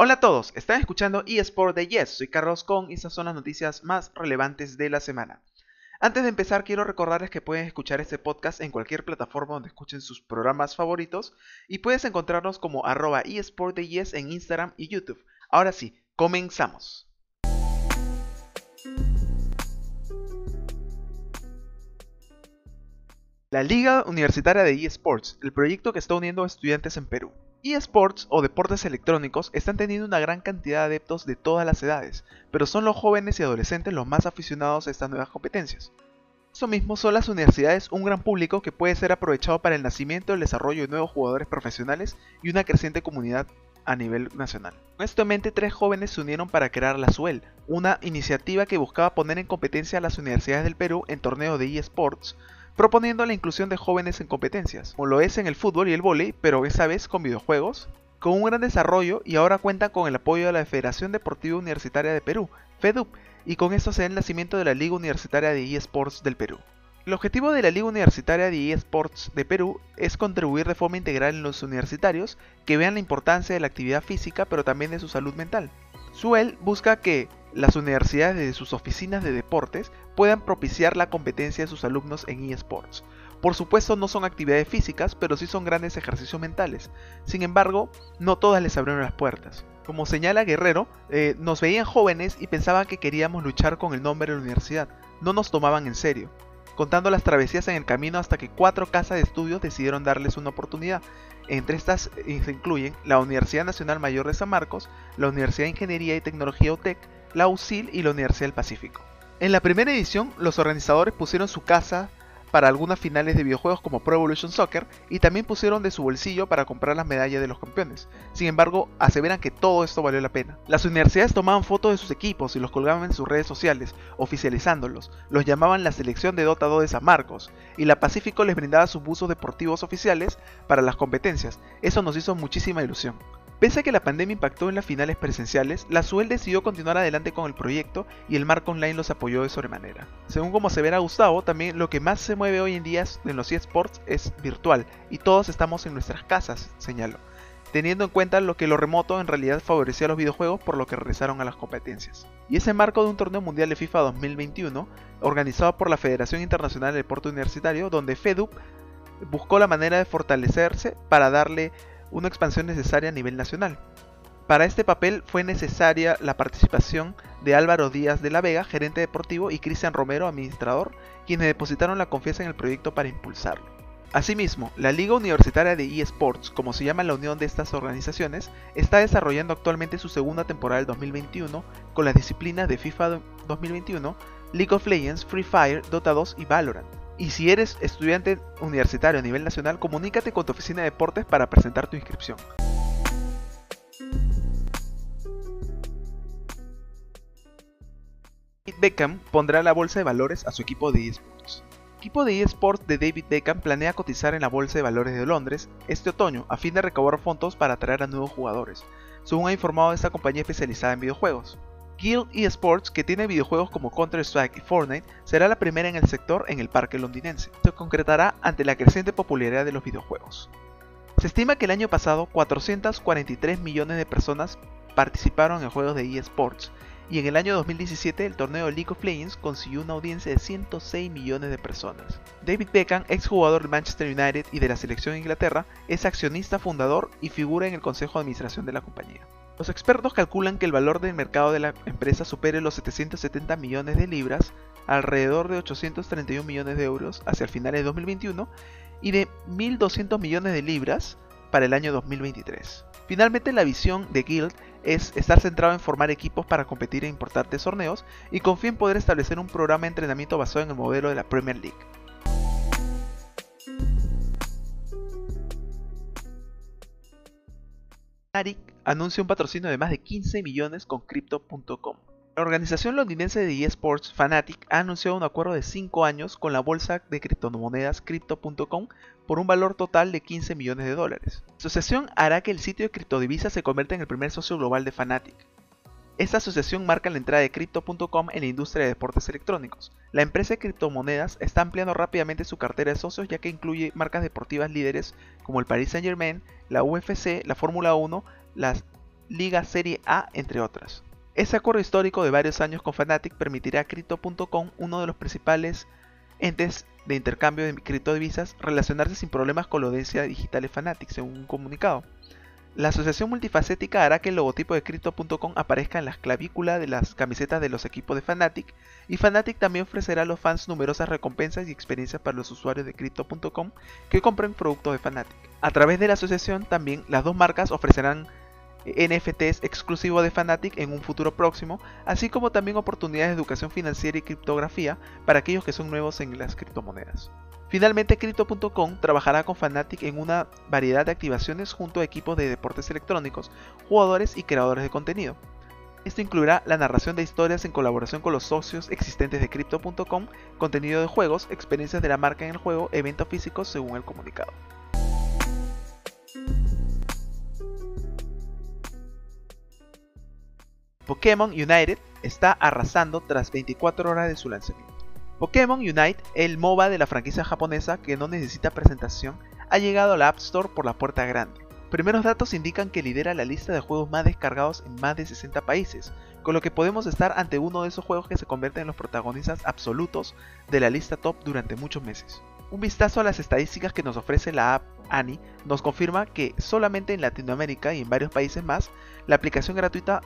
Hola a todos, están escuchando eSport de Yes, soy Carlos con y estas son las noticias más relevantes de la semana. Antes de empezar quiero recordarles que pueden escuchar este podcast en cualquier plataforma donde escuchen sus programas favoritos y puedes encontrarnos como arroba eSport de Yes en Instagram y YouTube. Ahora sí, comenzamos. La Liga Universitaria de eSports, el proyecto que está uniendo a estudiantes en Perú eSports o deportes electrónicos están teniendo una gran cantidad de adeptos de todas las edades, pero son los jóvenes y adolescentes los más aficionados a estas nuevas competencias. Eso mismo son las universidades un gran público que puede ser aprovechado para el nacimiento y el desarrollo de nuevos jugadores profesionales y una creciente comunidad a nivel nacional. Honestamente, tres jóvenes se unieron para crear la SUEL, una iniciativa que buscaba poner en competencia a las universidades del Perú en torneos de eSports, proponiendo la inclusión de jóvenes en competencias, como lo es en el fútbol y el vóley, pero esta vez con videojuegos, con un gran desarrollo y ahora cuentan con el apoyo de la Federación Deportiva Universitaria de Perú, FEDUP, y con esto se da el nacimiento de la Liga Universitaria de eSports del Perú. El objetivo de la Liga Universitaria de eSports de Perú es contribuir de forma integral en los universitarios que vean la importancia de la actividad física pero también de su salud mental. Suel busca que las universidades de sus oficinas de deportes puedan propiciar la competencia de sus alumnos en eSports. Por supuesto no son actividades físicas, pero sí son grandes ejercicios mentales. Sin embargo, no todas les abrieron las puertas. Como señala Guerrero, eh, nos veían jóvenes y pensaban que queríamos luchar con el nombre de la universidad. No nos tomaban en serio contando las travesías en el camino hasta que cuatro casas de estudios decidieron darles una oportunidad. Entre estas eh, se incluyen la Universidad Nacional Mayor de San Marcos, la Universidad de Ingeniería y Tecnología UTEC, la UCIL y la Universidad del Pacífico. En la primera edición, los organizadores pusieron su casa para algunas finales de videojuegos como Pro Evolution Soccer y también pusieron de su bolsillo para comprar las medallas de los campeones. Sin embargo, aseveran que todo esto valió la pena. Las universidades tomaban fotos de sus equipos y los colgaban en sus redes sociales, oficializándolos. Los llamaban la selección de Dota 2 de San Marcos y la Pacífico les brindaba sus buzos deportivos oficiales para las competencias. Eso nos hizo muchísima ilusión. Pese a que la pandemia impactó en las finales presenciales, la SUEL decidió continuar adelante con el proyecto y el marco online los apoyó de sobremanera. Según como se verá Gustavo, también lo que más se mueve hoy en día en los eSports es virtual y todos estamos en nuestras casas, señaló, teniendo en cuenta lo que lo remoto en realidad favorecía a los videojuegos por lo que regresaron a las competencias. Y ese marco de un torneo mundial de FIFA 2021, organizado por la Federación Internacional de Deporte Universitario, donde FEDUP buscó la manera de fortalecerse para darle una expansión necesaria a nivel nacional. Para este papel fue necesaria la participación de Álvaro Díaz de la Vega, gerente deportivo, y Cristian Romero, administrador, quienes depositaron la confianza en el proyecto para impulsarlo. Asimismo, la Liga Universitaria de eSports, como se llama la unión de estas organizaciones, está desarrollando actualmente su segunda temporada del 2021 con las disciplinas de FIFA 2021, League of Legends, Free Fire, Dota 2 y Valorant. Y si eres estudiante universitario a nivel nacional, comunícate con tu oficina de deportes para presentar tu inscripción. David Beckham pondrá la bolsa de valores a su equipo de eSports. El equipo de eSports de David Beckham planea cotizar en la bolsa de valores de Londres este otoño a fin de recaudar fondos para atraer a nuevos jugadores, según ha informado esta compañía especializada en videojuegos. Guild eSports, que tiene videojuegos como Counter-Strike y Fortnite, será la primera en el sector en el parque londinense. Se concretará ante la creciente popularidad de los videojuegos. Se estima que el año pasado 443 millones de personas participaron en juegos de eSports y en el año 2017 el torneo League of Legends consiguió una audiencia de 106 millones de personas. David Beckham, exjugador de Manchester United y de la selección de Inglaterra, es accionista fundador y figura en el consejo de administración de la compañía. Los expertos calculan que el valor del mercado de la empresa supere los 770 millones de libras, alrededor de 831 millones de euros hacia el final de 2021 y de 1.200 millones de libras para el año 2023. Finalmente, la visión de Guild es estar centrado en formar equipos para competir en importantes torneos y confía en poder establecer un programa de entrenamiento basado en el modelo de la Premier League. Anuncia un patrocinio de más de 15 millones con Crypto.com. La organización londinense de eSports Fanatic ha anunciado un acuerdo de 5 años con la bolsa de criptomonedas Crypto.com por un valor total de 15 millones de dólares. La asociación hará que el sitio de criptodivisas se convierta en el primer socio global de Fanatic. Esta asociación marca la entrada de Crypto.com en la industria de deportes electrónicos. La empresa de criptomonedas está ampliando rápidamente su cartera de socios ya que incluye marcas deportivas líderes como el Paris Saint Germain, la UFC, la Fórmula 1, las Liga Serie A, entre otras. Ese acuerdo histórico de varios años con Fnatic permitirá a Crypto.com, uno de los principales entes de intercambio de criptodivisas, relacionarse sin problemas con la audiencia digital de Fnatic, según un comunicado. La asociación multifacética hará que el logotipo de Crypto.com aparezca en la clavícula de las camisetas de los equipos de Fnatic, y Fnatic también ofrecerá a los fans numerosas recompensas y experiencias para los usuarios de Crypto.com que compren productos de Fnatic. A través de la asociación también las dos marcas ofrecerán NFTs exclusivos de Fnatic en un futuro próximo, así como también oportunidades de educación financiera y criptografía para aquellos que son nuevos en las criptomonedas. Finalmente, Crypto.com trabajará con Fnatic en una variedad de activaciones junto a equipos de deportes electrónicos, jugadores y creadores de contenido. Esto incluirá la narración de historias en colaboración con los socios existentes de Crypto.com, contenido de juegos, experiencias de la marca en el juego, eventos físicos según el comunicado. Pokémon United está arrasando tras 24 horas de su lanzamiento. Pokémon Unite, el MOBA de la franquicia japonesa que no necesita presentación, ha llegado a la App Store por la puerta grande. Primeros datos indican que lidera la lista de juegos más descargados en más de 60 países, con lo que podemos estar ante uno de esos juegos que se convierten en los protagonistas absolutos de la lista top durante muchos meses. Un vistazo a las estadísticas que nos ofrece la app Ani nos confirma que solamente en Latinoamérica y en varios países más, la aplicación gratuita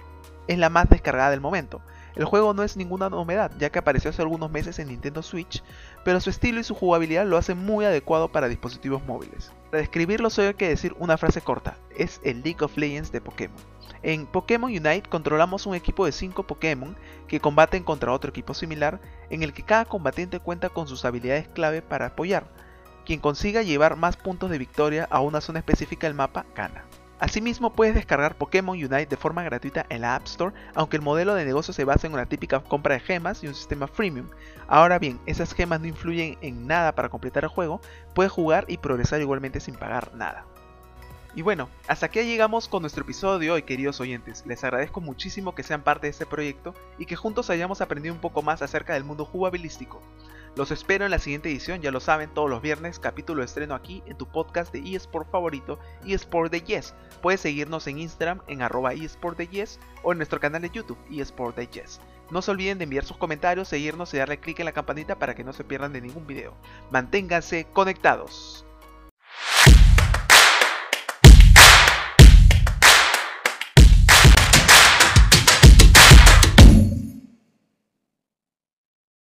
es la más descargada del momento. El juego no es ninguna novedad, ya que apareció hace algunos meses en Nintendo Switch, pero su estilo y su jugabilidad lo hacen muy adecuado para dispositivos móviles. Para describirlo solo hay que decir una frase corta, es el League of Legends de Pokémon. En Pokémon Unite controlamos un equipo de 5 Pokémon que combaten contra otro equipo similar, en el que cada combatiente cuenta con sus habilidades clave para apoyar. Quien consiga llevar más puntos de victoria a una zona específica del mapa gana. Asimismo, puedes descargar Pokémon Unite de forma gratuita en la App Store, aunque el modelo de negocio se basa en una típica compra de gemas y un sistema freemium. Ahora bien, esas gemas no influyen en nada para completar el juego, puedes jugar y progresar igualmente sin pagar nada. Y bueno, hasta aquí llegamos con nuestro episodio de hoy, queridos oyentes. Les agradezco muchísimo que sean parte de este proyecto y que juntos hayamos aprendido un poco más acerca del mundo jugabilístico. Los espero en la siguiente edición, ya lo saben, todos los viernes, capítulo de estreno aquí en tu podcast de eSport favorito, eSport de Yes. Puedes seguirnos en Instagram en arroba eSport de Yes o en nuestro canal de YouTube eSport de Yes. No se olviden de enviar sus comentarios, seguirnos y darle clic en la campanita para que no se pierdan de ningún video. Manténganse conectados.